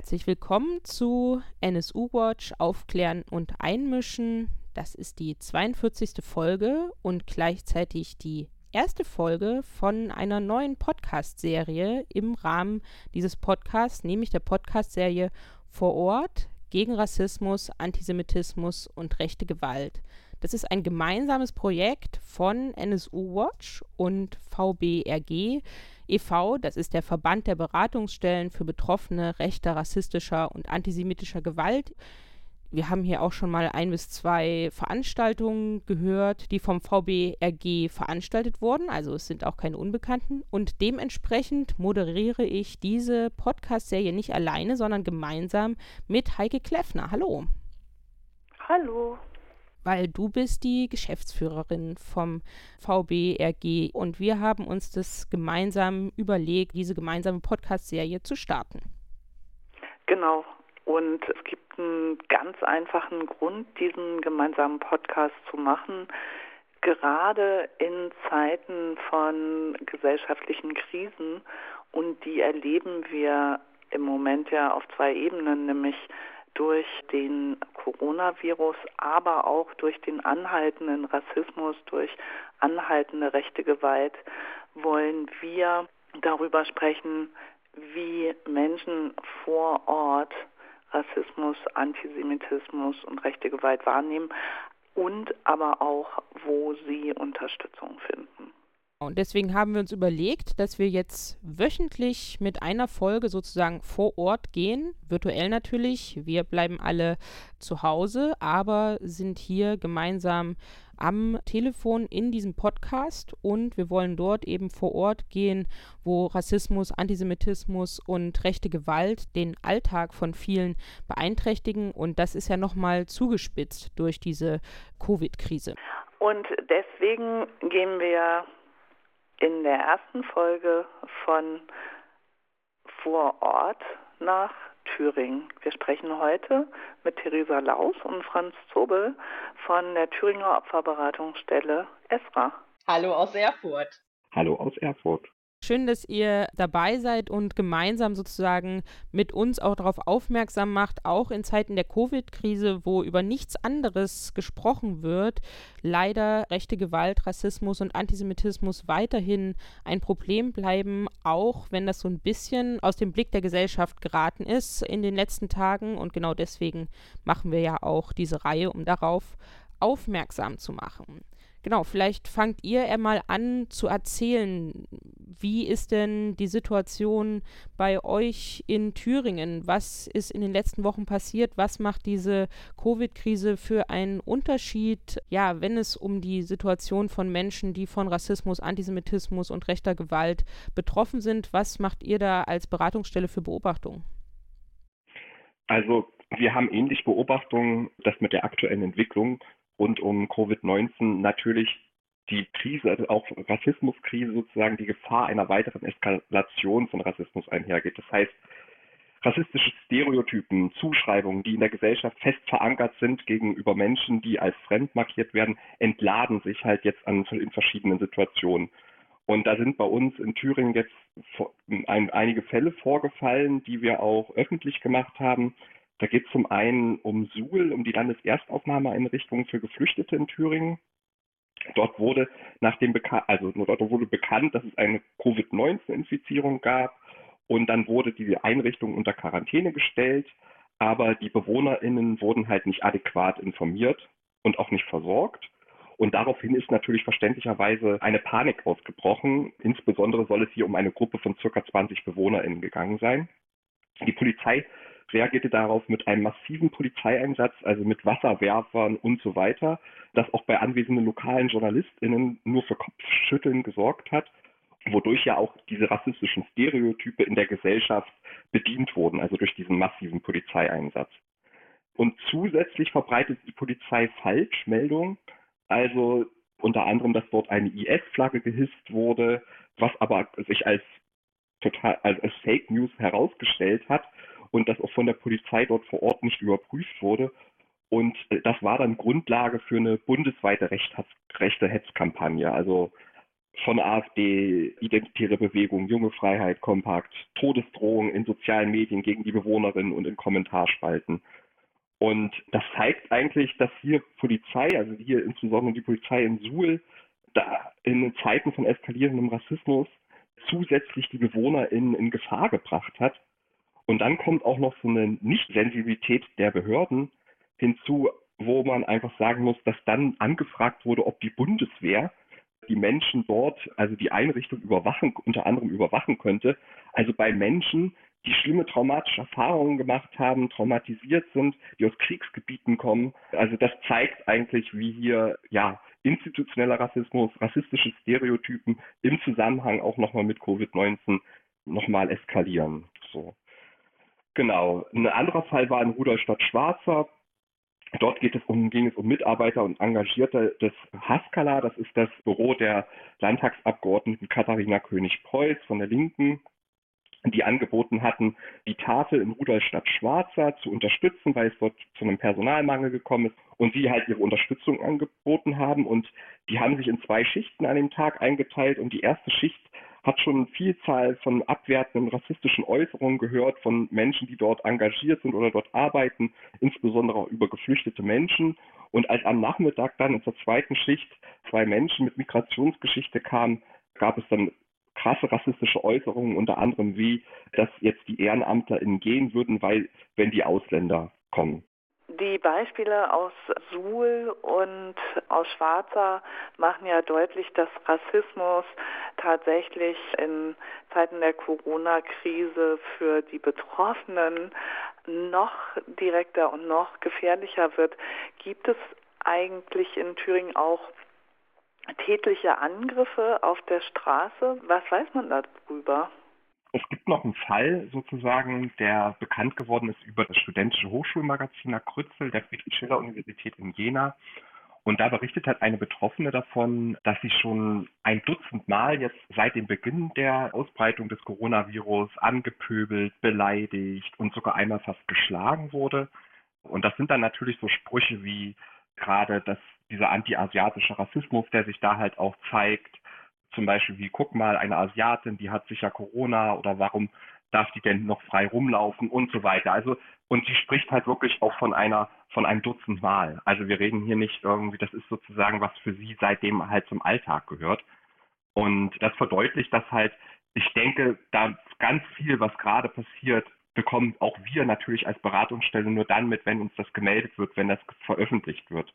Herzlich willkommen zu NSU Watch Aufklären und Einmischen. Das ist die 42. Folge und gleichzeitig die erste Folge von einer neuen Podcast-Serie im Rahmen dieses Podcasts, nämlich der Podcast-Serie Vor Ort gegen Rassismus, Antisemitismus und rechte Gewalt. Das ist ein gemeinsames Projekt von NSU Watch und VBRG e.V., das ist der Verband der Beratungsstellen für Betroffene rechter, rassistischer und antisemitischer Gewalt. Wir haben hier auch schon mal ein bis zwei Veranstaltungen gehört, die vom VBRG veranstaltet wurden. Also es sind auch keine Unbekannten. Und dementsprechend moderiere ich diese Podcast-Serie nicht alleine, sondern gemeinsam mit Heike Kleffner. Hallo. Hallo weil du bist die Geschäftsführerin vom VBRG und wir haben uns das gemeinsam überlegt, diese gemeinsame Podcast-Serie zu starten. Genau. Und es gibt einen ganz einfachen Grund, diesen gemeinsamen Podcast zu machen. Gerade in Zeiten von gesellschaftlichen Krisen und die erleben wir im Moment ja auf zwei Ebenen, nämlich durch den Coronavirus, aber auch durch den anhaltenden Rassismus, durch anhaltende rechte Gewalt wollen wir darüber sprechen, wie Menschen vor Ort Rassismus, Antisemitismus und rechte Gewalt wahrnehmen und aber auch, wo sie Unterstützung finden. Und deswegen haben wir uns überlegt, dass wir jetzt wöchentlich mit einer Folge sozusagen vor Ort gehen, virtuell natürlich. Wir bleiben alle zu Hause, aber sind hier gemeinsam am Telefon in diesem Podcast und wir wollen dort eben vor Ort gehen, wo Rassismus, Antisemitismus und rechte Gewalt den Alltag von vielen beeinträchtigen und das ist ja nochmal zugespitzt durch diese Covid-Krise. Und deswegen gehen wir in der ersten Folge von Vor Ort nach Thüringen. Wir sprechen heute mit Theresa Laus und Franz Zobel von der Thüringer Opferberatungsstelle ESRA. Hallo aus Erfurt. Hallo aus Erfurt. Schön, dass ihr dabei seid und gemeinsam sozusagen mit uns auch darauf aufmerksam macht, auch in Zeiten der Covid-Krise, wo über nichts anderes gesprochen wird, leider rechte Gewalt, Rassismus und Antisemitismus weiterhin ein Problem bleiben, auch wenn das so ein bisschen aus dem Blick der Gesellschaft geraten ist in den letzten Tagen. Und genau deswegen machen wir ja auch diese Reihe, um darauf aufmerksam zu machen. Genau, vielleicht fangt ihr einmal an zu erzählen, wie ist denn die Situation bei euch in Thüringen? Was ist in den letzten Wochen passiert? Was macht diese Covid-Krise für einen Unterschied, ja, wenn es um die Situation von Menschen, die von Rassismus, Antisemitismus und rechter Gewalt betroffen sind? Was macht ihr da als Beratungsstelle für Beobachtungen? Also wir haben ähnlich Beobachtungen, dass mit der aktuellen Entwicklung rund um Covid-19 natürlich die Krise, also auch Rassismuskrise sozusagen, die Gefahr einer weiteren Eskalation von Rassismus einhergeht. Das heißt, rassistische Stereotypen, Zuschreibungen, die in der Gesellschaft fest verankert sind gegenüber Menschen, die als fremd markiert werden, entladen sich halt jetzt an, in verschiedenen Situationen. Und da sind bei uns in Thüringen jetzt ein, einige Fälle vorgefallen, die wir auch öffentlich gemacht haben. Da geht es zum einen um Suhl, um die Landeserstaufnahmeeinrichtung für Geflüchtete in Thüringen. Dort wurde nach dem Beka also dort wurde bekannt, dass es eine Covid-19-Infizierung gab und dann wurde diese Einrichtung unter Quarantäne gestellt, aber die BewohnerInnen wurden halt nicht adäquat informiert und auch nicht versorgt. Und daraufhin ist natürlich verständlicherweise eine Panik ausgebrochen. Insbesondere soll es hier um eine Gruppe von circa 20 BewohnerInnen gegangen sein. Die Polizei reagierte darauf mit einem massiven Polizeieinsatz, also mit Wasserwerfern und so weiter, das auch bei anwesenden lokalen JournalistInnen nur für Kopfschütteln gesorgt hat, wodurch ja auch diese rassistischen Stereotype in der Gesellschaft bedient wurden, also durch diesen massiven Polizeieinsatz. Und zusätzlich verbreitet die Polizei Falschmeldungen, also unter anderem, dass dort eine IS-Flagge gehisst wurde, was aber sich als total als Fake News herausgestellt hat und das auch von der Polizei dort vor Ort nicht überprüft wurde. Und äh, das war dann Grundlage für eine bundesweite rechte Hetzkampagne. Also von AfD, Identitäre Bewegung, Junge Freiheit, Kompakt, Todesdrohungen in sozialen Medien gegen die Bewohnerinnen und in Kommentarspalten. Und das zeigt eigentlich, dass hier Polizei, also hier insbesondere die Polizei in Suhl, da in Zeiten von eskalierendem Rassismus zusätzlich die Bewohner in, in Gefahr gebracht hat. Und dann kommt auch noch so eine Nicht-Sensibilität der Behörden hinzu, wo man einfach sagen muss, dass dann angefragt wurde, ob die Bundeswehr die Menschen dort, also die Einrichtung überwachen, unter anderem überwachen könnte. Also bei Menschen, die schlimme traumatische Erfahrungen gemacht haben, traumatisiert sind, die aus Kriegsgebieten kommen. Also das zeigt eigentlich, wie hier ja institutioneller Rassismus, rassistische Stereotypen im Zusammenhang auch nochmal mit Covid-19 nochmal eskalieren. So. Genau. Ein anderer Fall war in Rudolstadt Schwarzer. Dort geht es um, ging es um Mitarbeiter und Engagierte des Haskala. Das ist das Büro der Landtagsabgeordneten Katharina König-Preuß von der Linken die angeboten hatten, die Tafel in Rudolstadt Schwarzer zu unterstützen, weil es dort zu einem Personalmangel gekommen ist und sie halt ihre Unterstützung angeboten haben und die haben sich in zwei Schichten an dem Tag eingeteilt und die erste Schicht hat schon eine Vielzahl von abwertenden rassistischen Äußerungen gehört von Menschen, die dort engagiert sind oder dort arbeiten, insbesondere auch über geflüchtete Menschen. Und als am Nachmittag dann in der zweiten Schicht zwei Menschen mit Migrationsgeschichte kamen, gab es dann krasse rassistische Äußerungen, unter anderem wie, dass jetzt die EhrenamtlerInnen gehen würden, weil, wenn die Ausländer kommen. Die Beispiele aus Suhl und aus Schwarzer machen ja deutlich, dass Rassismus tatsächlich in Zeiten der Corona-Krise für die Betroffenen noch direkter und noch gefährlicher wird. Gibt es eigentlich in Thüringen auch tätliche Angriffe auf der Straße. Was weiß man darüber? Es gibt noch einen Fall sozusagen, der bekannt geworden ist über das studentische Hochschulmagazin nach Krützel der Friedrich-Schiller-Universität in Jena. Und da berichtet hat eine Betroffene davon, dass sie schon ein Dutzend Mal jetzt seit dem Beginn der Ausbreitung des Coronavirus angepöbelt, beleidigt und sogar einmal fast geschlagen wurde. Und das sind dann natürlich so Sprüche wie gerade, dass dieser anti-asiatische Rassismus, der sich da halt auch zeigt, zum Beispiel wie, guck mal, eine Asiatin, die hat sicher Corona oder warum darf die denn noch frei rumlaufen und so weiter. Also, und sie spricht halt wirklich auch von einer, von einem Dutzend Mal. Also wir reden hier nicht irgendwie, das ist sozusagen, was für sie seitdem halt zum Alltag gehört. Und das verdeutlicht, dass halt, ich denke, da ganz viel, was gerade passiert, bekommen auch wir natürlich als Beratungsstelle nur dann mit, wenn uns das gemeldet wird, wenn das veröffentlicht wird.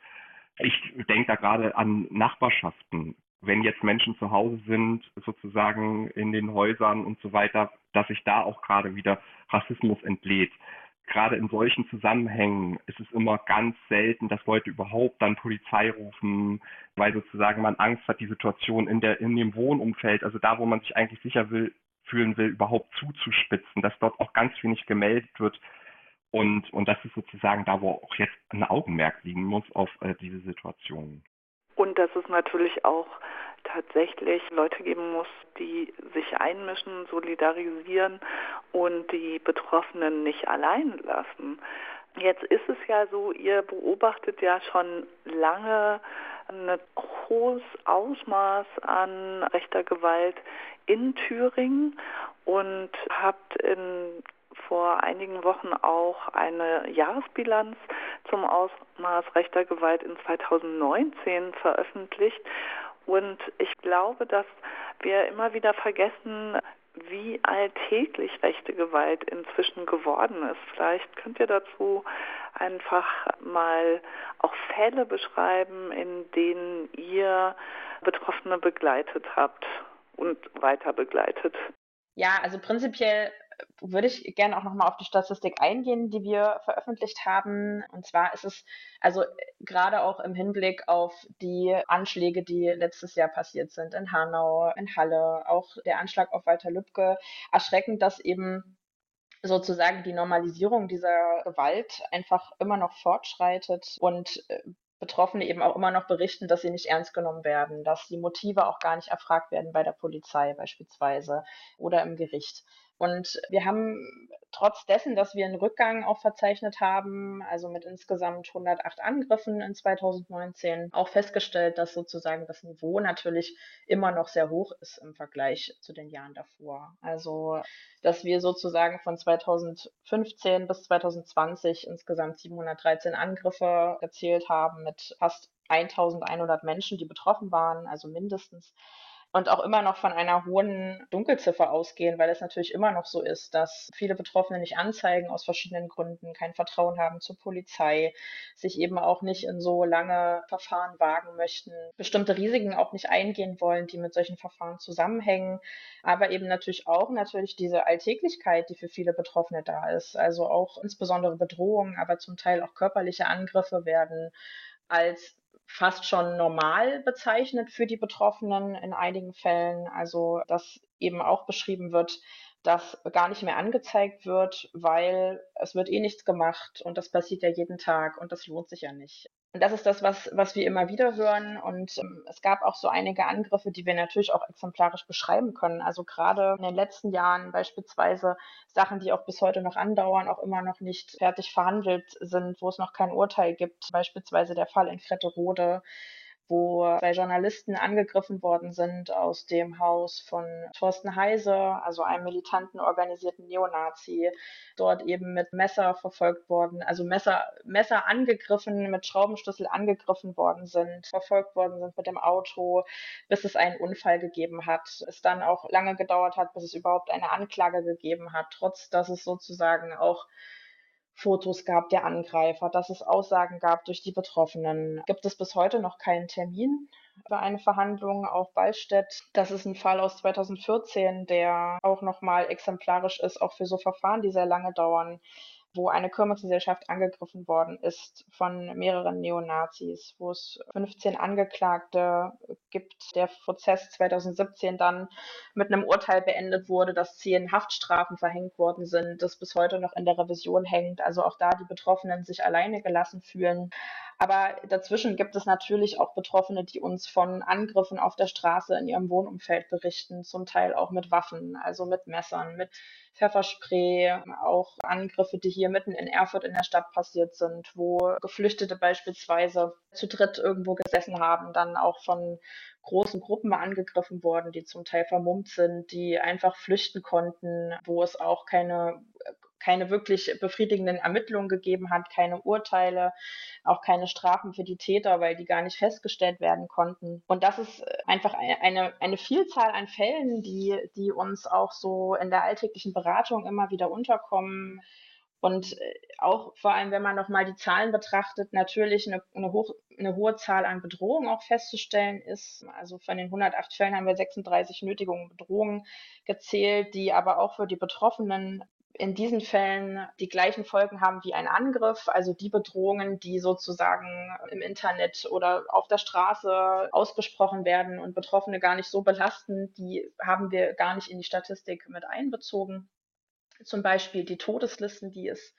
Ich denke da gerade an Nachbarschaften. Wenn jetzt Menschen zu Hause sind, sozusagen in den Häusern und so weiter, dass sich da auch gerade wieder Rassismus entlädt. Gerade in solchen Zusammenhängen ist es immer ganz selten, dass Leute überhaupt dann Polizei rufen, weil sozusagen man Angst hat, die Situation in der, in dem Wohnumfeld, also da, wo man sich eigentlich sicher will, fühlen will, überhaupt zuzuspitzen, dass dort auch ganz wenig gemeldet wird. Und, und das ist sozusagen da, wo auch jetzt ein Augenmerk liegen muss auf äh, diese Situation. Und dass es natürlich auch tatsächlich Leute geben muss, die sich einmischen, solidarisieren und die Betroffenen nicht allein lassen. Jetzt ist es ja so, ihr beobachtet ja schon lange ein hohes Ausmaß an rechter Gewalt in Thüringen und habt in vor einigen Wochen auch eine Jahresbilanz zum Ausmaß rechter Gewalt in 2019 veröffentlicht. Und ich glaube, dass wir immer wieder vergessen, wie alltäglich rechte Gewalt inzwischen geworden ist. Vielleicht könnt ihr dazu einfach mal auch Fälle beschreiben, in denen ihr Betroffene begleitet habt und weiter begleitet. Ja, also prinzipiell würde ich gerne auch nochmal auf die Statistik eingehen, die wir veröffentlicht haben. Und zwar ist es also gerade auch im Hinblick auf die Anschläge, die letztes Jahr passiert sind in Hanau, in Halle, auch der Anschlag auf Walter Lübcke, erschreckend, dass eben sozusagen die Normalisierung dieser Gewalt einfach immer noch fortschreitet und äh, Betroffene eben auch immer noch berichten, dass sie nicht ernst genommen werden, dass die Motive auch gar nicht erfragt werden bei der Polizei beispielsweise oder im Gericht. Und wir haben trotz dessen, dass wir einen Rückgang auch verzeichnet haben, also mit insgesamt 108 Angriffen in 2019, auch festgestellt, dass sozusagen das Niveau natürlich immer noch sehr hoch ist im Vergleich zu den Jahren davor. Also, dass wir sozusagen von 2015 bis 2020 insgesamt 713 Angriffe gezählt haben mit fast 1100 Menschen, die betroffen waren, also mindestens und auch immer noch von einer hohen Dunkelziffer ausgehen, weil es natürlich immer noch so ist, dass viele Betroffene nicht anzeigen aus verschiedenen Gründen, kein Vertrauen haben zur Polizei, sich eben auch nicht in so lange Verfahren wagen möchten, bestimmte Risiken auch nicht eingehen wollen, die mit solchen Verfahren zusammenhängen, aber eben natürlich auch natürlich diese Alltäglichkeit, die für viele Betroffene da ist, also auch insbesondere Bedrohungen, aber zum Teil auch körperliche Angriffe werden als fast schon normal bezeichnet für die Betroffenen in einigen Fällen. Also dass eben auch beschrieben wird, dass gar nicht mehr angezeigt wird, weil es wird eh nichts gemacht und das passiert ja jeden Tag und das lohnt sich ja nicht. Und das ist das, was, was wir immer wieder hören. Und ähm, es gab auch so einige Angriffe, die wir natürlich auch exemplarisch beschreiben können. Also gerade in den letzten Jahren beispielsweise Sachen, die auch bis heute noch andauern, auch immer noch nicht fertig verhandelt sind, wo es noch kein Urteil gibt. Beispielsweise der Fall in Fretterode, wo zwei Journalisten angegriffen worden sind aus dem Haus von Thorsten Heise, also einem militanten organisierten Neonazi, dort eben mit Messer verfolgt worden, also Messer, Messer angegriffen, mit Schraubenschlüssel angegriffen worden sind, verfolgt worden sind mit dem Auto, bis es einen Unfall gegeben hat. Es dann auch lange gedauert hat, bis es überhaupt eine Anklage gegeben hat, trotz dass es sozusagen auch Fotos gab der Angreifer, dass es Aussagen gab durch die Betroffenen. Gibt es bis heute noch keinen Termin für eine Verhandlung auf Ballstedt? Das ist ein Fall aus 2014, der auch nochmal exemplarisch ist, auch für so Verfahren, die sehr lange dauern wo eine Kirmesgesellschaft angegriffen worden ist von mehreren Neonazis, wo es 15 Angeklagte gibt. Der Prozess 2017 dann mit einem Urteil beendet wurde, dass zehn Haftstrafen verhängt worden sind, das bis heute noch in der Revision hängt. Also auch da die Betroffenen sich alleine gelassen fühlen. Aber dazwischen gibt es natürlich auch Betroffene, die uns von Angriffen auf der Straße in ihrem Wohnumfeld berichten, zum Teil auch mit Waffen, also mit Messern, mit Pfefferspray, auch Angriffe, die hier mitten in Erfurt in der Stadt passiert sind, wo Geflüchtete beispielsweise zu dritt irgendwo gesessen haben, dann auch von großen Gruppen angegriffen worden, die zum Teil vermummt sind, die einfach flüchten konnten, wo es auch keine keine wirklich befriedigenden Ermittlungen gegeben hat, keine Urteile, auch keine Strafen für die Täter, weil die gar nicht festgestellt werden konnten. Und das ist einfach eine, eine Vielzahl an Fällen, die, die uns auch so in der alltäglichen Beratung immer wieder unterkommen. Und äh, auch vor allem, wenn man nochmal die Zahlen betrachtet, natürlich eine, eine, hoch, eine hohe Zahl an Bedrohungen auch festzustellen ist. Also von den 108 Fällen haben wir 36 Nötigungen, Bedrohungen gezählt, die aber auch für die Betroffenen in diesen Fällen die gleichen Folgen haben wie ein Angriff, also die Bedrohungen, die sozusagen im Internet oder auf der Straße ausgesprochen werden und Betroffene gar nicht so belasten, die haben wir gar nicht in die Statistik mit einbezogen. Zum Beispiel die Todeslisten, die es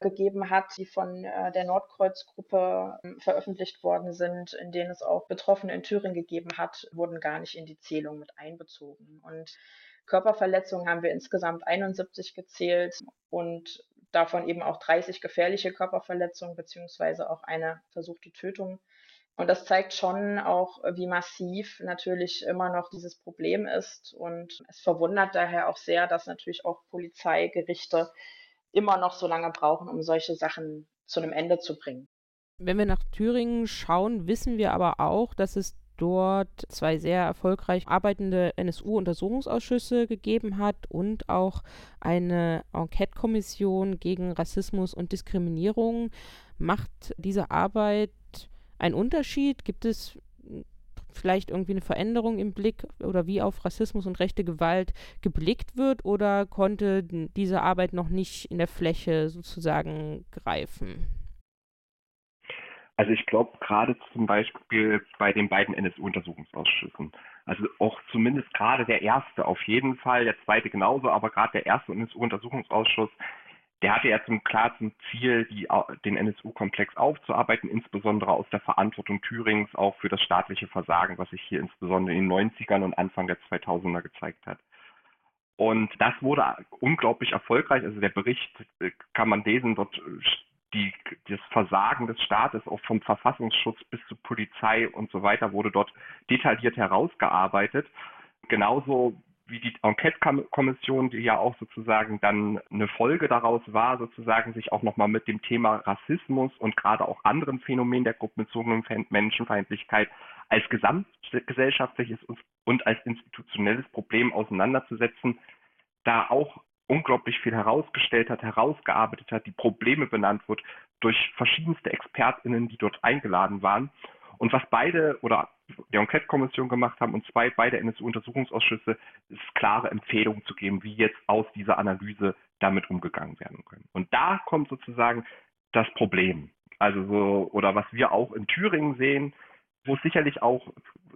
gegeben hat, die von äh, der Nordkreuz-Gruppe äh, veröffentlicht worden sind, in denen es auch Betroffene in Thüringen gegeben hat, wurden gar nicht in die Zählung mit einbezogen. Und Körperverletzungen haben wir insgesamt 71 gezählt und davon eben auch 30 gefährliche Körperverletzungen beziehungsweise auch eine versuchte Tötung. Und das zeigt schon auch, wie massiv natürlich immer noch dieses Problem ist. Und es verwundert daher auch sehr, dass natürlich auch Polizeigerichte immer noch so lange brauchen, um solche Sachen zu einem Ende zu bringen. Wenn wir nach Thüringen schauen, wissen wir aber auch, dass es dort zwei sehr erfolgreich arbeitende NSU-Untersuchungsausschüsse gegeben hat und auch eine Enquete-Kommission gegen Rassismus und Diskriminierung. Macht diese Arbeit einen Unterschied? Gibt es vielleicht irgendwie eine Veränderung im Blick oder wie auf Rassismus und rechte Gewalt geblickt wird oder konnte diese Arbeit noch nicht in der Fläche sozusagen greifen? Also ich glaube gerade zum Beispiel bei den beiden NSU-Untersuchungsausschüssen, also auch zumindest gerade der erste auf jeden Fall, der zweite genauso, aber gerade der erste NSU-Untersuchungsausschuss, der hatte ja zum klar zum Ziel, die, den NSU-Komplex aufzuarbeiten, insbesondere aus der Verantwortung Thürings auch für das staatliche Versagen, was sich hier insbesondere in den 90ern und Anfang der 2000er gezeigt hat. Und das wurde unglaublich erfolgreich. Also der Bericht äh, kann man lesen, dort die, das Versagen des Staates auch vom Verfassungsschutz bis zur Polizei und so weiter wurde dort detailliert herausgearbeitet. Genauso wie die Enquete-Kommission, die ja auch sozusagen dann eine Folge daraus war, sozusagen sich auch nochmal mit dem Thema Rassismus und gerade auch anderen Phänomenen der gruppenbezogenen Menschenfeindlichkeit als gesamtgesellschaftliches und als institutionelles Problem auseinanderzusetzen, da auch unglaublich viel herausgestellt hat, herausgearbeitet hat, die Probleme benannt wird durch verschiedenste ExpertInnen, die dort eingeladen waren. Und was beide oder die Enquete-Kommission gemacht haben und zwei beide NSU-Untersuchungsausschüsse, ist klare Empfehlungen zu geben, wie jetzt aus dieser Analyse damit umgegangen werden können. Und da kommt sozusagen das Problem. Also so, oder was wir auch in Thüringen sehen, wo es sicherlich auch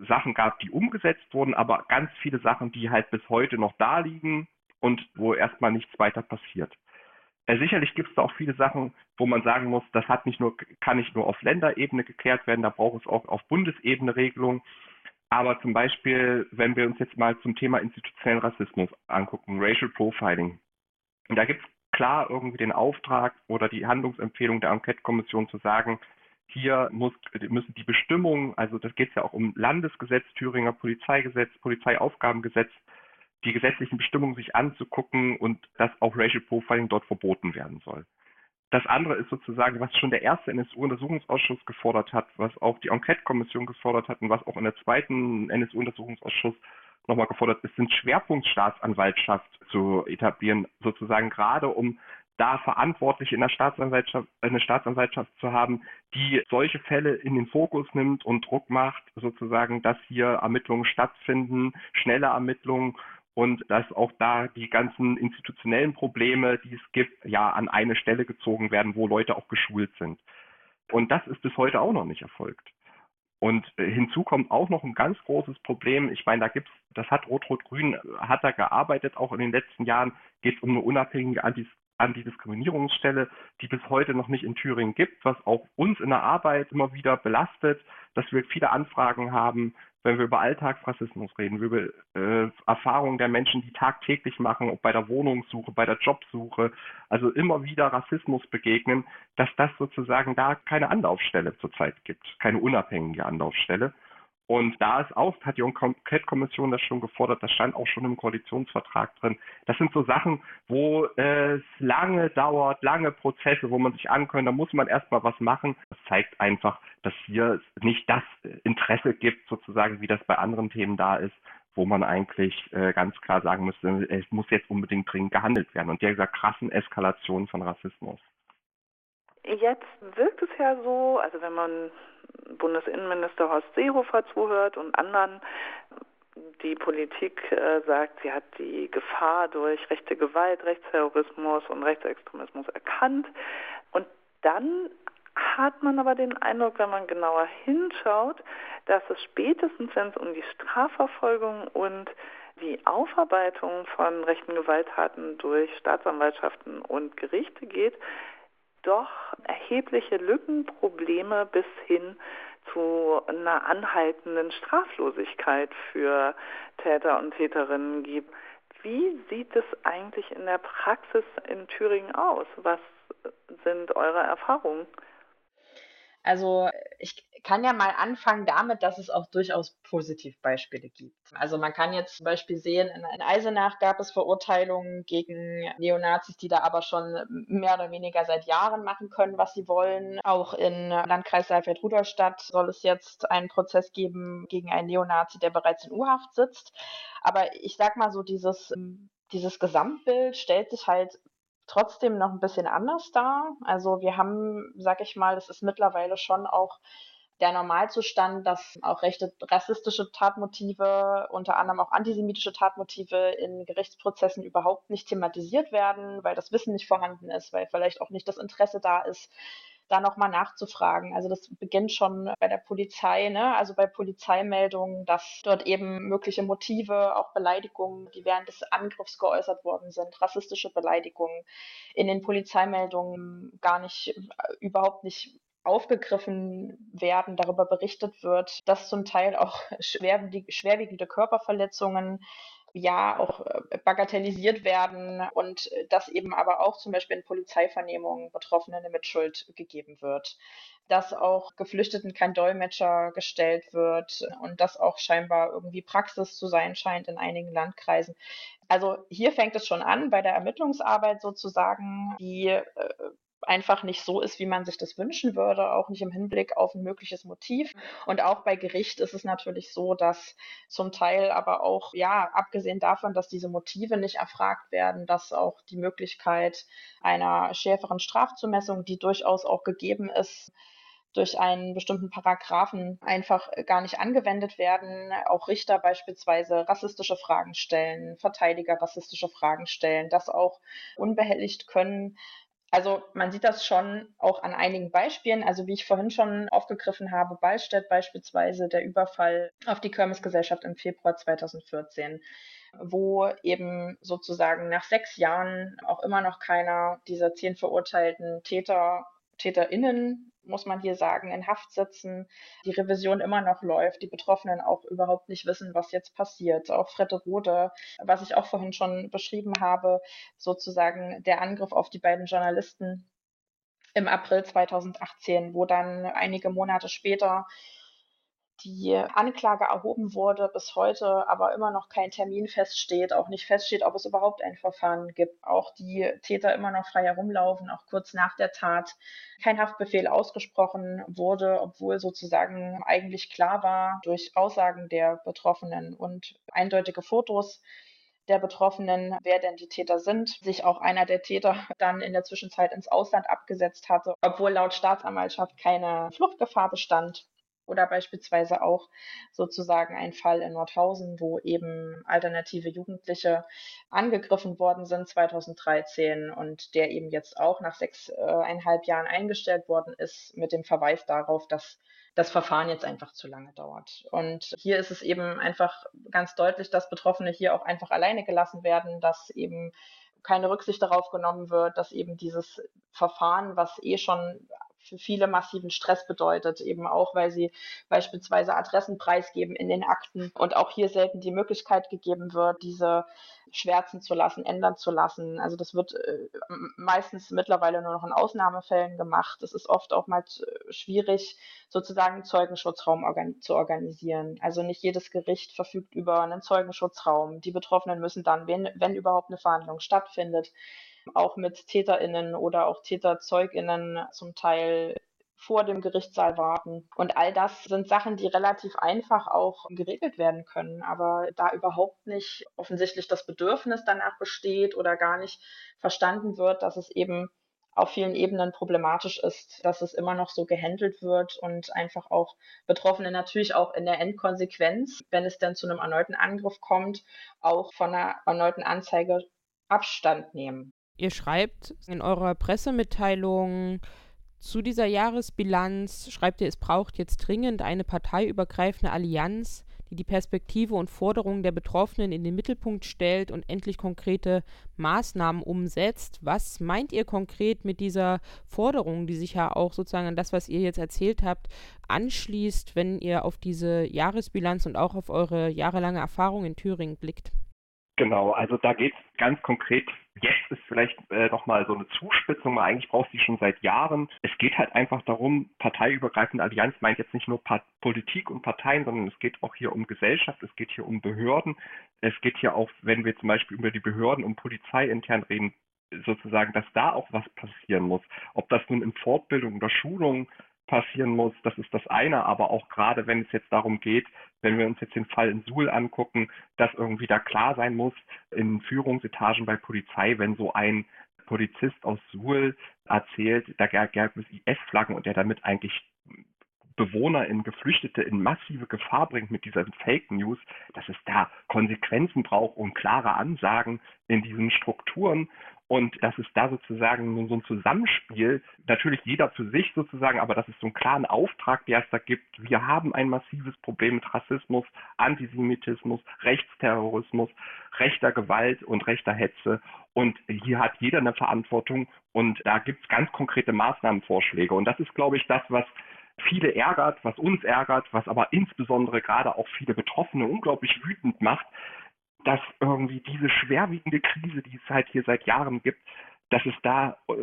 Sachen gab, die umgesetzt wurden, aber ganz viele Sachen, die halt bis heute noch da liegen und wo erstmal nichts weiter passiert. Äh, sicherlich gibt es da auch viele Sachen, wo man sagen muss, das hat nicht nur, kann nicht nur auf Länderebene geklärt werden, da braucht es auch auf Bundesebene Regelungen. Aber zum Beispiel, wenn wir uns jetzt mal zum Thema institutionellen Rassismus angucken, Racial Profiling, da gibt es klar irgendwie den Auftrag oder die Handlungsempfehlung der Enquete-Kommission zu sagen, hier muss, müssen die Bestimmungen, also das geht ja auch um Landesgesetz, Thüringer Polizeigesetz, Polizeiaufgabengesetz, die gesetzlichen Bestimmungen sich anzugucken und dass auch Racial Profiling dort verboten werden soll. Das andere ist sozusagen, was schon der erste NSU-Untersuchungsausschuss gefordert hat, was auch die Enquete-Kommission gefordert hat und was auch in der zweiten NSU-Untersuchungsausschuss nochmal gefordert ist, sind Schwerpunktstaatsanwaltschaft zu etablieren, sozusagen gerade um da Verantwortliche in der Staatsanwaltschaft, eine Staatsanwaltschaft zu haben, die solche Fälle in den Fokus nimmt und Druck macht, sozusagen, dass hier Ermittlungen stattfinden, schnelle Ermittlungen und dass auch da die ganzen institutionellen Probleme, die es gibt, ja an eine Stelle gezogen werden, wo Leute auch geschult sind. Und das ist bis heute auch noch nicht erfolgt. Und äh, hinzu kommt auch noch ein ganz großes Problem. Ich meine, da gibt's, das hat Rot-Rot-Grün, äh, hat da gearbeitet, auch in den letzten Jahren geht es um eine unabhängige Antis Antidiskriminierungsstelle, die bis heute noch nicht in Thüringen gibt, was auch uns in der Arbeit immer wieder belastet, dass wir viele Anfragen haben, wenn wir über Alltagsrassismus reden, über äh, Erfahrungen der Menschen, die tagtäglich machen, ob bei der Wohnungssuche, bei der Jobsuche, also immer wieder Rassismus begegnen, dass das sozusagen da keine Anlaufstelle zurzeit gibt, keine unabhängige Anlaufstelle. Und da ist auch, hat die Enquete-Kommission das schon gefordert, das stand auch schon im Koalitionsvertrag drin. Das sind so Sachen, wo es lange dauert, lange Prozesse, wo man sich ankönnen, da muss man erstmal was machen. Das zeigt einfach, dass hier nicht das Interesse gibt, sozusagen, wie das bei anderen Themen da ist, wo man eigentlich äh, ganz klar sagen müsste, es muss jetzt unbedingt dringend gehandelt werden. Und dieser krassen Eskalation von Rassismus. Jetzt wirkt es ja so, also wenn man Bundesinnenminister Horst Seehofer zuhört und anderen, die Politik äh, sagt, sie hat die Gefahr durch rechte Gewalt, Rechtsterrorismus und Rechtsextremismus erkannt. Und dann hat man aber den Eindruck, wenn man genauer hinschaut, dass es spätestens, wenn es um die Strafverfolgung und die Aufarbeitung von rechten Gewalttaten durch Staatsanwaltschaften und Gerichte geht, doch erhebliche Lücken, Probleme bis hin zu einer anhaltenden Straflosigkeit für Täter und Täterinnen gibt. Wie sieht es eigentlich in der Praxis in Thüringen aus? Was sind eure Erfahrungen? Also ich kann ja mal anfangen damit, dass es auch durchaus Positivbeispiele gibt. Also man kann jetzt zum Beispiel sehen, in, Eisenach gab es Verurteilungen gegen Neonazis, die da aber schon mehr oder weniger seit Jahren machen können, was sie wollen. Auch in Landkreis Saalfeld-Rudolstadt soll es jetzt einen Prozess geben gegen einen Neonazi, der bereits in U-Haft sitzt. Aber ich sag mal so, dieses dieses Gesamtbild stellt sich halt trotzdem noch ein bisschen anders dar. Also wir haben, sag ich mal, das ist mittlerweile schon auch der Normalzustand, dass auch rechte rassistische Tatmotive, unter anderem auch antisemitische Tatmotive in Gerichtsprozessen überhaupt nicht thematisiert werden, weil das Wissen nicht vorhanden ist, weil vielleicht auch nicht das Interesse da ist, da nochmal nachzufragen. Also das beginnt schon bei der Polizei, ne? also bei Polizeimeldungen, dass dort eben mögliche Motive, auch Beleidigungen, die während des Angriffs geäußert worden sind, rassistische Beleidigungen in den Polizeimeldungen gar nicht, äh, überhaupt nicht aufgegriffen werden, darüber berichtet wird, dass zum Teil auch schwerwiegende Körperverletzungen ja auch äh, bagatellisiert werden und dass eben aber auch zum Beispiel in Polizeivernehmungen Betroffenen eine Mitschuld gegeben wird dass auch Geflüchteten kein Dolmetscher gestellt wird und das auch scheinbar irgendwie Praxis zu sein scheint in einigen Landkreisen. Also hier fängt es schon an bei der Ermittlungsarbeit sozusagen, die äh, einfach nicht so ist, wie man sich das wünschen würde, auch nicht im Hinblick auf ein mögliches Motiv. Und auch bei Gericht ist es natürlich so, dass zum Teil aber auch, ja, abgesehen davon, dass diese Motive nicht erfragt werden, dass auch die Möglichkeit einer schärferen Strafzumessung, die durchaus auch gegeben ist, durch einen bestimmten Paragraphen einfach gar nicht angewendet werden. Auch Richter beispielsweise rassistische Fragen stellen, Verteidiger rassistische Fragen stellen, das auch unbehelligt können. Also man sieht das schon auch an einigen Beispielen. Also wie ich vorhin schon aufgegriffen habe, Ballstedt beispielsweise der Überfall auf die Kirmesgesellschaft im Februar 2014 wo eben sozusagen nach sechs Jahren auch immer noch keiner dieser zehn verurteilten Täter, TäterInnen muss man hier sagen, in Haft sitzen, die Revision immer noch läuft, die Betroffenen auch überhaupt nicht wissen, was jetzt passiert. Auch Rode, was ich auch vorhin schon beschrieben habe, sozusagen der Angriff auf die beiden Journalisten im April 2018, wo dann einige Monate später die Anklage erhoben wurde, bis heute aber immer noch kein Termin feststeht, auch nicht feststeht, ob es überhaupt ein Verfahren gibt, auch die Täter immer noch frei herumlaufen, auch kurz nach der Tat kein Haftbefehl ausgesprochen wurde, obwohl sozusagen eigentlich klar war durch Aussagen der Betroffenen und eindeutige Fotos der Betroffenen, wer denn die Täter sind, sich auch einer der Täter dann in der Zwischenzeit ins Ausland abgesetzt hatte, obwohl laut Staatsanwaltschaft keine Fluchtgefahr bestand. Oder beispielsweise auch sozusagen ein Fall in Nordhausen, wo eben alternative Jugendliche angegriffen worden sind 2013 und der eben jetzt auch nach sechseinhalb Jahren eingestellt worden ist mit dem Verweis darauf, dass das Verfahren jetzt einfach zu lange dauert. Und hier ist es eben einfach ganz deutlich, dass Betroffene hier auch einfach alleine gelassen werden, dass eben keine Rücksicht darauf genommen wird, dass eben dieses Verfahren, was eh schon für viele massiven Stress bedeutet, eben auch, weil sie beispielsweise Adressen preisgeben in den Akten und auch hier selten die Möglichkeit gegeben wird, diese schwärzen zu lassen, ändern zu lassen. Also das wird äh, meistens mittlerweile nur noch in Ausnahmefällen gemacht. Es ist oft auch mal schwierig, sozusagen Zeugenschutzraum organ zu organisieren. Also nicht jedes Gericht verfügt über einen Zeugenschutzraum. Die Betroffenen müssen dann, wenn, wenn überhaupt eine Verhandlung stattfindet, auch mit TäterInnen oder auch Täterzeuginnen zum Teil vor dem Gerichtssaal warten. Und all das sind Sachen, die relativ einfach auch geregelt werden können. Aber da überhaupt nicht offensichtlich das Bedürfnis danach besteht oder gar nicht verstanden wird, dass es eben auf vielen Ebenen problematisch ist, dass es immer noch so gehandelt wird und einfach auch Betroffene natürlich auch in der Endkonsequenz, wenn es dann zu einem erneuten Angriff kommt, auch von einer erneuten Anzeige Abstand nehmen. Ihr schreibt in eurer Pressemitteilung zu dieser Jahresbilanz, schreibt ihr, es braucht jetzt dringend eine parteiübergreifende Allianz, die die Perspektive und Forderungen der Betroffenen in den Mittelpunkt stellt und endlich konkrete Maßnahmen umsetzt. Was meint ihr konkret mit dieser Forderung, die sich ja auch sozusagen an das, was ihr jetzt erzählt habt, anschließt, wenn ihr auf diese Jahresbilanz und auch auf eure jahrelange Erfahrung in Thüringen blickt? Genau, also da geht es ganz konkret. Jetzt ist vielleicht äh, nochmal so eine Zuspitzung, weil eigentlich brauchst du die schon seit Jahren. Es geht halt einfach darum, parteiübergreifende Allianz meint jetzt nicht nur pa Politik und Parteien, sondern es geht auch hier um Gesellschaft, es geht hier um Behörden, es geht hier auch, wenn wir zum Beispiel über die Behörden und Polizei intern reden, sozusagen, dass da auch was passieren muss. Ob das nun in Fortbildung oder Schulung passieren muss, das ist das eine, aber auch gerade wenn es jetzt darum geht, wenn wir uns jetzt den Fall in Suhl angucken, dass irgendwie da klar sein muss, in Führungsetagen bei Polizei, wenn so ein Polizist aus Suhl erzählt, da gab es IS-Flaggen und der damit eigentlich Bewohner in Geflüchtete in massive Gefahr bringt mit dieser Fake News, dass es da Konsequenzen braucht und klare Ansagen in diesen Strukturen und dass es da sozusagen so ein Zusammenspiel, natürlich jeder für sich sozusagen, aber dass es so einen klaren Auftrag, der es da gibt. Wir haben ein massives Problem mit Rassismus, Antisemitismus, Rechtsterrorismus, rechter Gewalt und rechter Hetze. Und hier hat jeder eine Verantwortung und da gibt es ganz konkrete Maßnahmenvorschläge. Und das ist, glaube ich, das, was viele ärgert, was uns ärgert, was aber insbesondere gerade auch viele Betroffene unglaublich wütend macht, dass irgendwie diese schwerwiegende Krise, die es halt hier seit Jahren gibt, dass es da äh,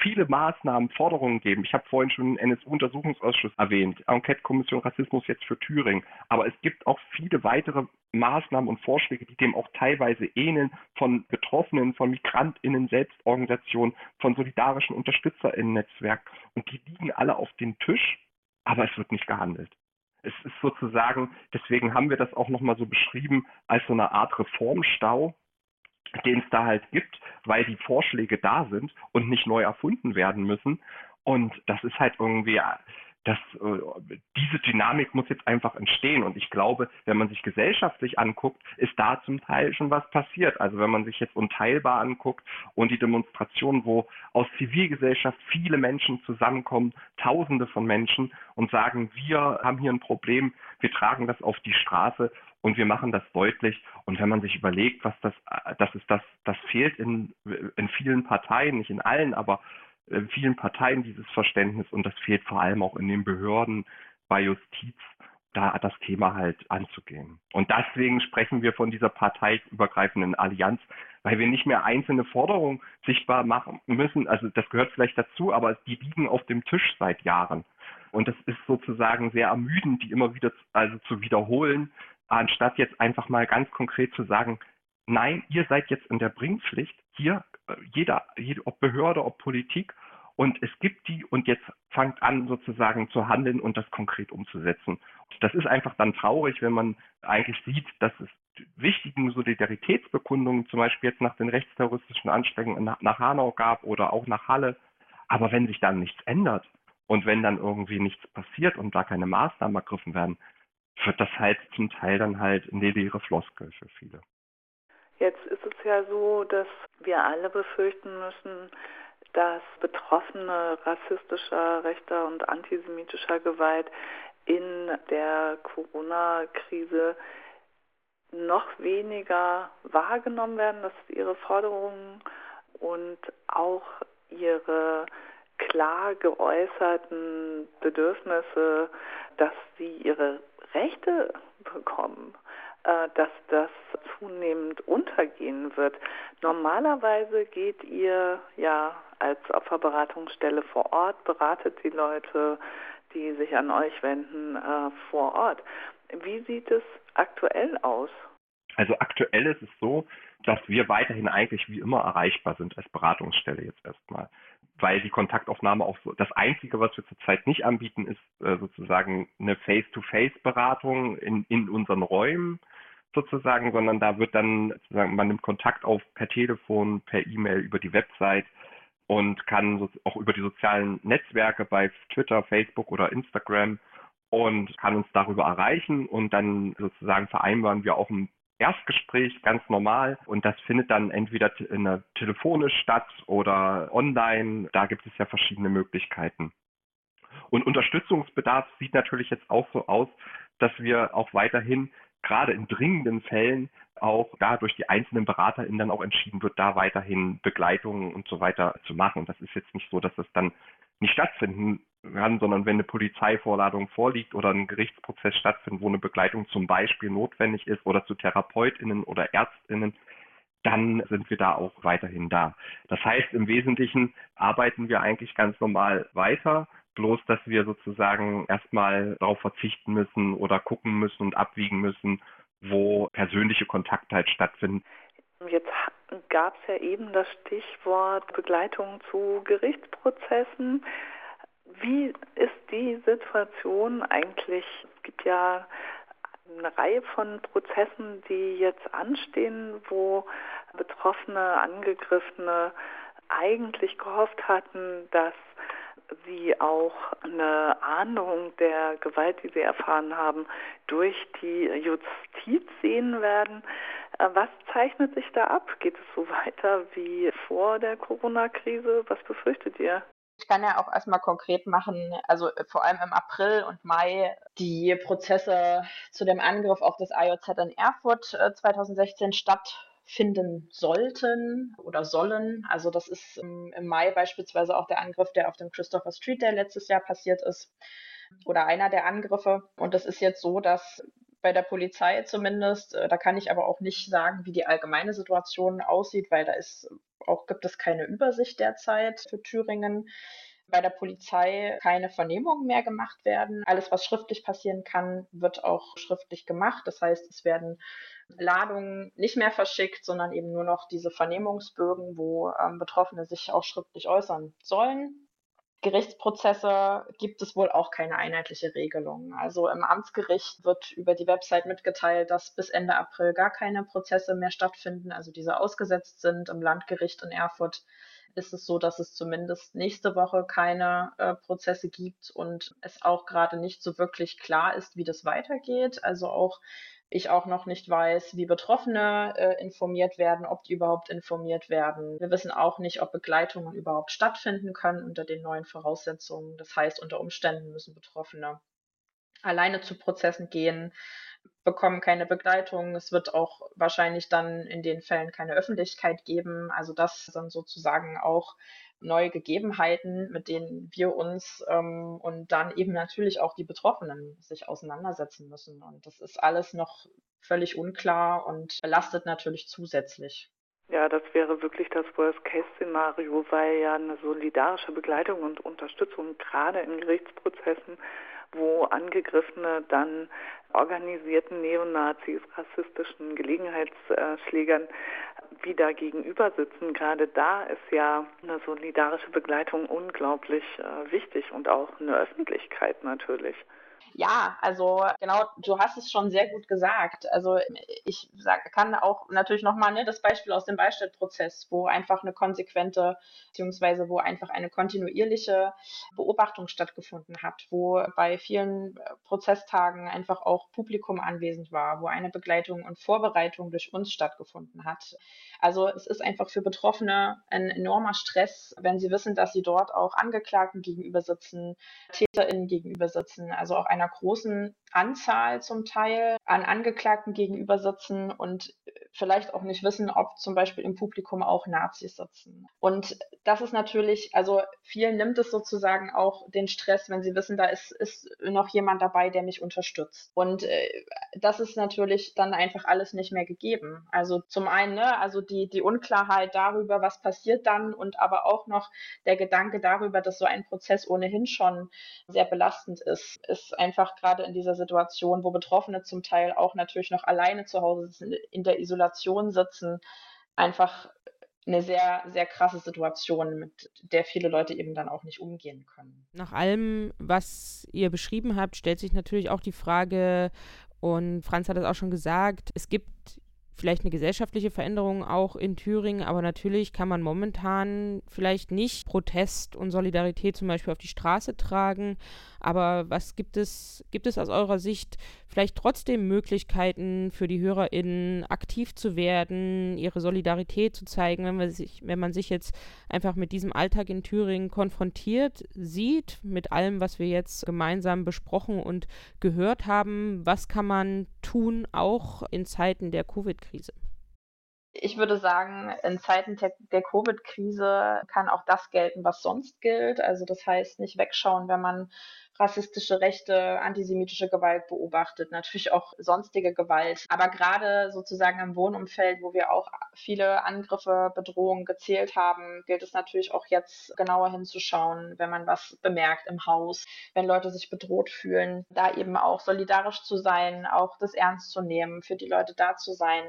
viele Maßnahmen, Forderungen geben. Ich habe vorhin schon den NSU-Untersuchungsausschuss erwähnt, Enquete-Kommission Rassismus jetzt für Thüringen. Aber es gibt auch viele weitere Maßnahmen und Vorschläge, die dem auch teilweise ähneln, von Betroffenen, von MigrantInnen, Selbstorganisationen, von solidarischen UnterstützerInnen-Netzwerk. Und die liegen alle auf dem Tisch, aber es wird nicht gehandelt. Es ist sozusagen, deswegen haben wir das auch nochmal so beschrieben, als so eine Art Reformstau, den es da halt gibt, weil die Vorschläge da sind und nicht neu erfunden werden müssen. Und das ist halt irgendwie, das, äh, diese Dynamik muss jetzt einfach entstehen. Und ich glaube, wenn man sich gesellschaftlich anguckt, ist da zum Teil schon was passiert. Also wenn man sich jetzt unteilbar anguckt und die Demonstrationen, wo aus Zivilgesellschaft viele Menschen zusammenkommen, Tausende von Menschen und sagen, wir haben hier ein Problem, wir tragen das auf die Straße und wir machen das deutlich. Und wenn man sich überlegt, was das, das ist das, das fehlt in, in vielen Parteien, nicht in allen, aber vielen Parteien dieses Verständnis und das fehlt vor allem auch in den Behörden bei Justiz, da das Thema halt anzugehen. Und deswegen sprechen wir von dieser parteiübergreifenden Allianz, weil wir nicht mehr einzelne Forderungen sichtbar machen müssen. Also das gehört vielleicht dazu, aber die liegen auf dem Tisch seit Jahren. Und das ist sozusagen sehr ermüdend, die immer wieder also zu wiederholen, anstatt jetzt einfach mal ganz konkret zu sagen, nein, ihr seid jetzt in der Bringpflicht, hier äh, jeder, jede, ob Behörde, ob Politik, und es gibt die und jetzt fangt an sozusagen zu handeln und das konkret umzusetzen. Das ist einfach dann traurig, wenn man eigentlich sieht, dass es wichtigen Solidaritätsbekundungen, zum Beispiel jetzt nach den rechtsterroristischen Anschlägen nach, nach Hanau gab oder auch nach Halle. Aber wenn sich dann nichts ändert und wenn dann irgendwie nichts passiert und da keine Maßnahmen ergriffen werden, wird das halt zum Teil dann halt in die leere Floskel für viele. Jetzt ist es ja so, dass wir alle befürchten müssen, dass Betroffene rassistischer, rechter und antisemitischer Gewalt in der Corona-Krise noch weniger wahrgenommen werden, dass ihre Forderungen und auch ihre klar geäußerten Bedürfnisse, dass sie ihre Rechte bekommen, dass das zunehmend untergehen wird. Normalerweise geht ihr ja als Opferberatungsstelle vor Ort, beratet die Leute, die sich an euch wenden, äh, vor Ort. Wie sieht es aktuell aus? Also aktuell ist es so, dass wir weiterhin eigentlich wie immer erreichbar sind als Beratungsstelle jetzt erstmal weil die Kontaktaufnahme auch so, das Einzige, was wir zurzeit nicht anbieten, ist äh, sozusagen eine Face-to-Face-Beratung in, in unseren Räumen sozusagen, sondern da wird dann sozusagen, man nimmt Kontakt auf per Telefon, per E-Mail, über die Website und kann auch über die sozialen Netzwerke bei Twitter, Facebook oder Instagram und kann uns darüber erreichen und dann sozusagen vereinbaren wir auch ein Erstgespräch ganz normal und das findet dann entweder in der telefonisch statt oder online. Da gibt es ja verschiedene Möglichkeiten. Und Unterstützungsbedarf sieht natürlich jetzt auch so aus, dass wir auch weiterhin gerade in dringenden Fällen auch da durch die einzelnen BeraterInnen dann auch entschieden wird, da weiterhin Begleitungen und so weiter zu machen. Und das ist jetzt nicht so, dass es dann nicht stattfinden kann, sondern wenn eine Polizeivorladung vorliegt oder ein Gerichtsprozess stattfindet, wo eine Begleitung zum Beispiel notwendig ist oder zu TherapeutInnen oder ÄrztInnen, dann sind wir da auch weiterhin da. Das heißt, im Wesentlichen arbeiten wir eigentlich ganz normal weiter, bloß dass wir sozusagen erstmal darauf verzichten müssen oder gucken müssen und abwiegen müssen, wo persönliche Kontakte halt stattfinden. Jetzt gab es ja eben das Stichwort Begleitung zu Gerichtsprozessen. Wie ist die Situation eigentlich? Es gibt ja eine Reihe von Prozessen, die jetzt anstehen, wo Betroffene, Angegriffene eigentlich gehofft hatten, dass sie auch eine Ahndung der Gewalt, die sie erfahren haben, durch die Justiz sehen werden. Äh, was zeichnet sich da ab? Geht es so weiter wie vor der Corona-Krise? Was befürchtet ihr? Ich kann ja auch erstmal konkret machen, also vor allem im April und Mai die Prozesse zu dem Angriff auf das IOZ in Erfurt 2016 äh, stattfinden sollten oder sollen. Also das ist im, Mai beispielsweise auch der Angriff, der auf dem Christopher Street Day letztes Jahr passiert ist oder einer der Angriffe. Und es ist jetzt so, dass bei der Polizei zumindest. Äh, da kann ich aber auch nicht sagen, wie die allgemeine Situation aussieht, weil da ist auch gibt es keine Übersicht derzeit für Thüringen. Bei der Polizei keine Vernehmungen mehr gemacht werden. Alles, was schriftlich passieren kann, wird auch schriftlich gemacht. Das heißt, es werden Ladungen nicht mehr verschickt, sondern eben nur noch diese Vernehmungsbögen, wo ähm, Betroffene sich auch schriftlich äußern sollen. Gerichtsprozesse gibt es wohl auch keine einheitliche Regelung. Also im Amtsgericht wird über die Website mitgeteilt, dass bis Ende April gar keine Prozesse mehr stattfinden, also diese ausgesetzt sind. Im Landgericht in Erfurt ist es so, dass es zumindest nächste Woche keine äh, Prozesse gibt und es auch gerade nicht so wirklich klar ist, wie das weitergeht. Also auch ich auch noch nicht weiß, wie Betroffene äh, informiert werden, ob die überhaupt informiert werden. Wir wissen auch nicht, ob Begleitungen überhaupt stattfinden können unter den neuen Voraussetzungen. Das heißt, unter Umständen müssen Betroffene alleine zu Prozessen gehen, bekommen keine Begleitung. Es wird auch wahrscheinlich dann in den Fällen keine Öffentlichkeit geben. Also das sind sozusagen auch neue Gegebenheiten, mit denen wir uns ähm, und dann eben natürlich auch die Betroffenen sich auseinandersetzen müssen. Und das ist alles noch völlig unklar und belastet natürlich zusätzlich. Ja, das wäre wirklich das Worst-Case-Szenario, weil ja eine solidarische Begleitung und Unterstützung gerade in Gerichtsprozessen, wo Angegriffene dann organisierten Neonazis, rassistischen Gelegenheitsschlägern wieder gegenüber sitzen. Gerade da ist ja eine solidarische Begleitung unglaublich äh, wichtig und auch eine Öffentlichkeit natürlich. Ja, also genau, du hast es schon sehr gut gesagt. Also ich sag, kann auch natürlich nochmal ne, das Beispiel aus dem Beistellprozess, wo einfach eine konsequente, beziehungsweise wo einfach eine kontinuierliche Beobachtung stattgefunden hat, wo bei vielen äh, Prozesstagen einfach auch Publikum anwesend war, wo eine Begleitung und Vorbereitung durch uns stattgefunden hat. Also es ist einfach für Betroffene ein enormer Stress, wenn sie wissen, dass sie dort auch Angeklagten gegenüber sitzen, TäterInnen gegenüber sitzen, also auch einer großen Anzahl zum Teil an Angeklagten gegenüber sitzen und vielleicht auch nicht wissen, ob zum Beispiel im Publikum auch Nazis sitzen. Und das ist natürlich, also vielen nimmt es sozusagen auch den Stress, wenn sie wissen, da ist, ist noch jemand dabei, der mich unterstützt. Und äh, das ist natürlich dann einfach alles nicht mehr gegeben. Also zum einen, ne, also die, die Unklarheit darüber, was passiert dann und aber auch noch der Gedanke darüber, dass so ein Prozess ohnehin schon sehr belastend ist, ist einfach gerade in dieser Situation, wo Betroffene zum Teil auch natürlich noch alleine zu Hause sind, in der Isolation sitzen, einfach eine sehr, sehr krasse Situation, mit der viele Leute eben dann auch nicht umgehen können. Nach allem, was ihr beschrieben habt, stellt sich natürlich auch die Frage, und Franz hat es auch schon gesagt, es gibt vielleicht eine gesellschaftliche Veränderung auch in Thüringen, aber natürlich kann man momentan vielleicht nicht Protest und Solidarität zum Beispiel auf die Straße tragen. Aber was gibt es, gibt es aus eurer Sicht vielleicht trotzdem Möglichkeiten für die HörerInnen, aktiv zu werden, ihre Solidarität zu zeigen, wenn man sich, wenn man sich jetzt einfach mit diesem Alltag in Thüringen konfrontiert sieht, mit allem, was wir jetzt gemeinsam besprochen und gehört haben, was kann man tun, auch in Zeiten der Covid-Krise? Ich würde sagen, in Zeiten der Covid-Krise kann auch das gelten, was sonst gilt. Also das heißt, nicht wegschauen, wenn man rassistische Rechte, antisemitische Gewalt beobachtet, natürlich auch sonstige Gewalt. Aber gerade sozusagen im Wohnumfeld, wo wir auch viele Angriffe, Bedrohungen gezählt haben, gilt es natürlich auch jetzt genauer hinzuschauen, wenn man was bemerkt im Haus, wenn Leute sich bedroht fühlen, da eben auch solidarisch zu sein, auch das ernst zu nehmen, für die Leute da zu sein,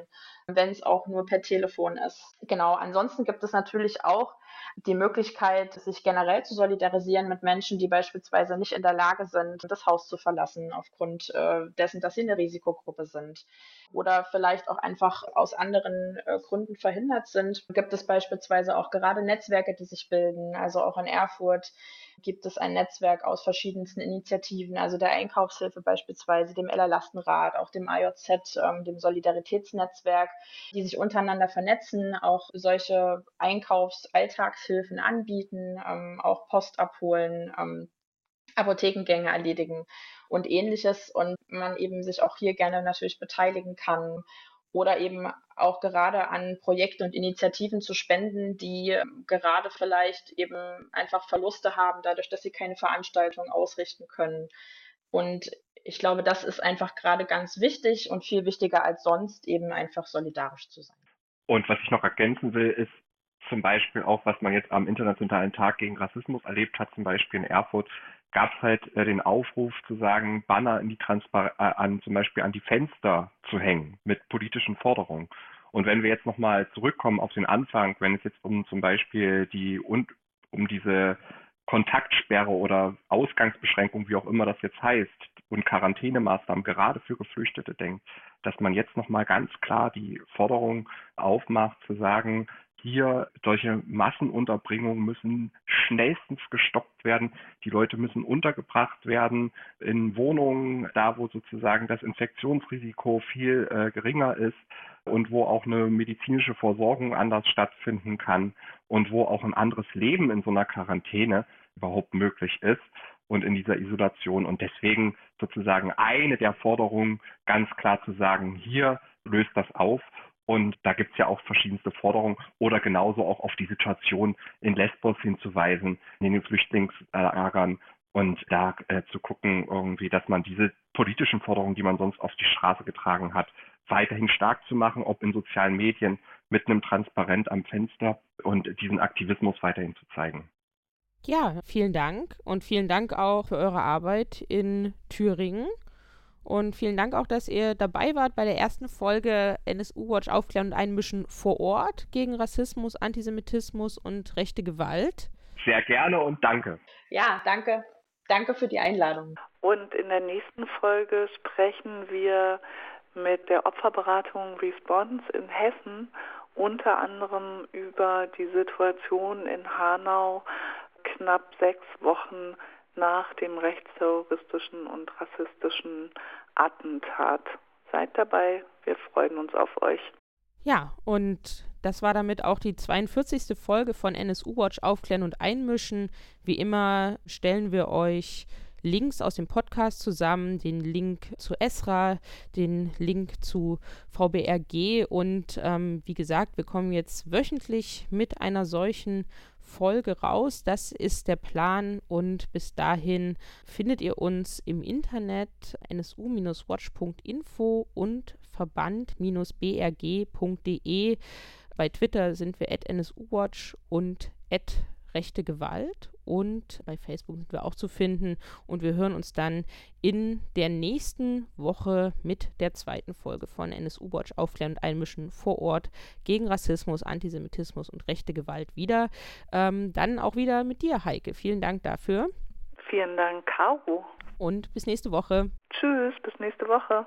wenn es auch nur per Telefon ist. Genau, ansonsten gibt es natürlich auch die Möglichkeit, sich generell zu solidarisieren mit Menschen, die beispielsweise nicht in der Lage sind, das Haus zu verlassen, aufgrund äh, dessen, dass sie eine Risikogruppe sind oder vielleicht auch einfach aus anderen äh, Gründen verhindert sind. Gibt es beispielsweise auch gerade Netzwerke, die sich bilden. Also auch in Erfurt gibt es ein Netzwerk aus verschiedensten Initiativen, also der Einkaufshilfe beispielsweise, dem Eller Lastenrad, auch dem AJZ, ähm, dem Solidaritätsnetzwerk, die sich untereinander vernetzen, auch solche Einkaufs-Alltagshilfen anbieten, ähm, auch Post abholen, ähm, Apothekengänge erledigen und ähnliches und man eben sich auch hier gerne natürlich beteiligen kann oder eben auch gerade an Projekte und Initiativen zu spenden, die gerade vielleicht eben einfach Verluste haben, dadurch, dass sie keine Veranstaltungen ausrichten können. Und ich glaube, das ist einfach gerade ganz wichtig und viel wichtiger als sonst, eben einfach solidarisch zu sein. Und was ich noch ergänzen will, ist zum Beispiel auch, was man jetzt am Internationalen Tag gegen Rassismus erlebt hat, zum Beispiel in Erfurt, gab es halt äh, den Aufruf zu sagen, Banner in die Transpar äh, an zum Beispiel an die Fenster zu hängen mit politischen Forderungen. Und wenn wir jetzt nochmal zurückkommen auf den Anfang, wenn es jetzt um zum Beispiel die und um diese Kontaktsperre oder Ausgangsbeschränkung, wie auch immer das jetzt heißt, und Quarantänemaßnahmen gerade für Geflüchtete denkt, dass man jetzt nochmal ganz klar die Forderung aufmacht, zu sagen, hier solche Massenunterbringungen müssen schnellstens gestoppt werden. Die Leute müssen untergebracht werden in Wohnungen, da wo sozusagen das Infektionsrisiko viel äh, geringer ist und wo auch eine medizinische Versorgung anders stattfinden kann und wo auch ein anderes Leben in so einer Quarantäne überhaupt möglich ist und in dieser Isolation. Und deswegen sozusagen eine der Forderungen ganz klar zu sagen, hier löst das auf. Und da gibt es ja auch verschiedenste Forderungen oder genauso auch auf die Situation in Lesbos hinzuweisen, in den Flüchtlingslagern und da äh, zu gucken, irgendwie, dass man diese politischen Forderungen, die man sonst auf die Straße getragen hat, weiterhin stark zu machen, ob in sozialen Medien mit einem Transparent am Fenster und diesen Aktivismus weiterhin zu zeigen. Ja, vielen Dank und vielen Dank auch für eure Arbeit in Thüringen. Und vielen Dank auch, dass ihr dabei wart bei der ersten Folge NSU Watch Aufklären und Einmischen vor Ort gegen Rassismus, Antisemitismus und rechte Gewalt. Sehr gerne und danke. Ja, danke. Danke für die Einladung. Und in der nächsten Folge sprechen wir mit der Opferberatung Response in Hessen unter anderem über die Situation in Hanau knapp sechs Wochen nach dem rechtsterroristischen und rassistischen Attentat. Seid dabei, wir freuen uns auf euch. Ja, und das war damit auch die 42. Folge von NSU Watch Aufklären und Einmischen. Wie immer stellen wir euch Links aus dem Podcast zusammen, den Link zu Esra, den Link zu VBRG und ähm, wie gesagt, wir kommen jetzt wöchentlich mit einer solchen Folge raus. Das ist der Plan und bis dahin findet ihr uns im Internet nsu-watch.info und verband-brg.de. Bei Twitter sind wir at nsuwatch und at rechte Gewalt und bei Facebook sind wir auch zu finden und wir hören uns dann in der nächsten Woche mit der zweiten Folge von NSU Watch Aufklären und Einmischen vor Ort gegen Rassismus, Antisemitismus und rechte Gewalt wieder. Ähm, dann auch wieder mit dir, Heike. Vielen Dank dafür. Vielen Dank, Caro. Und bis nächste Woche. Tschüss, bis nächste Woche.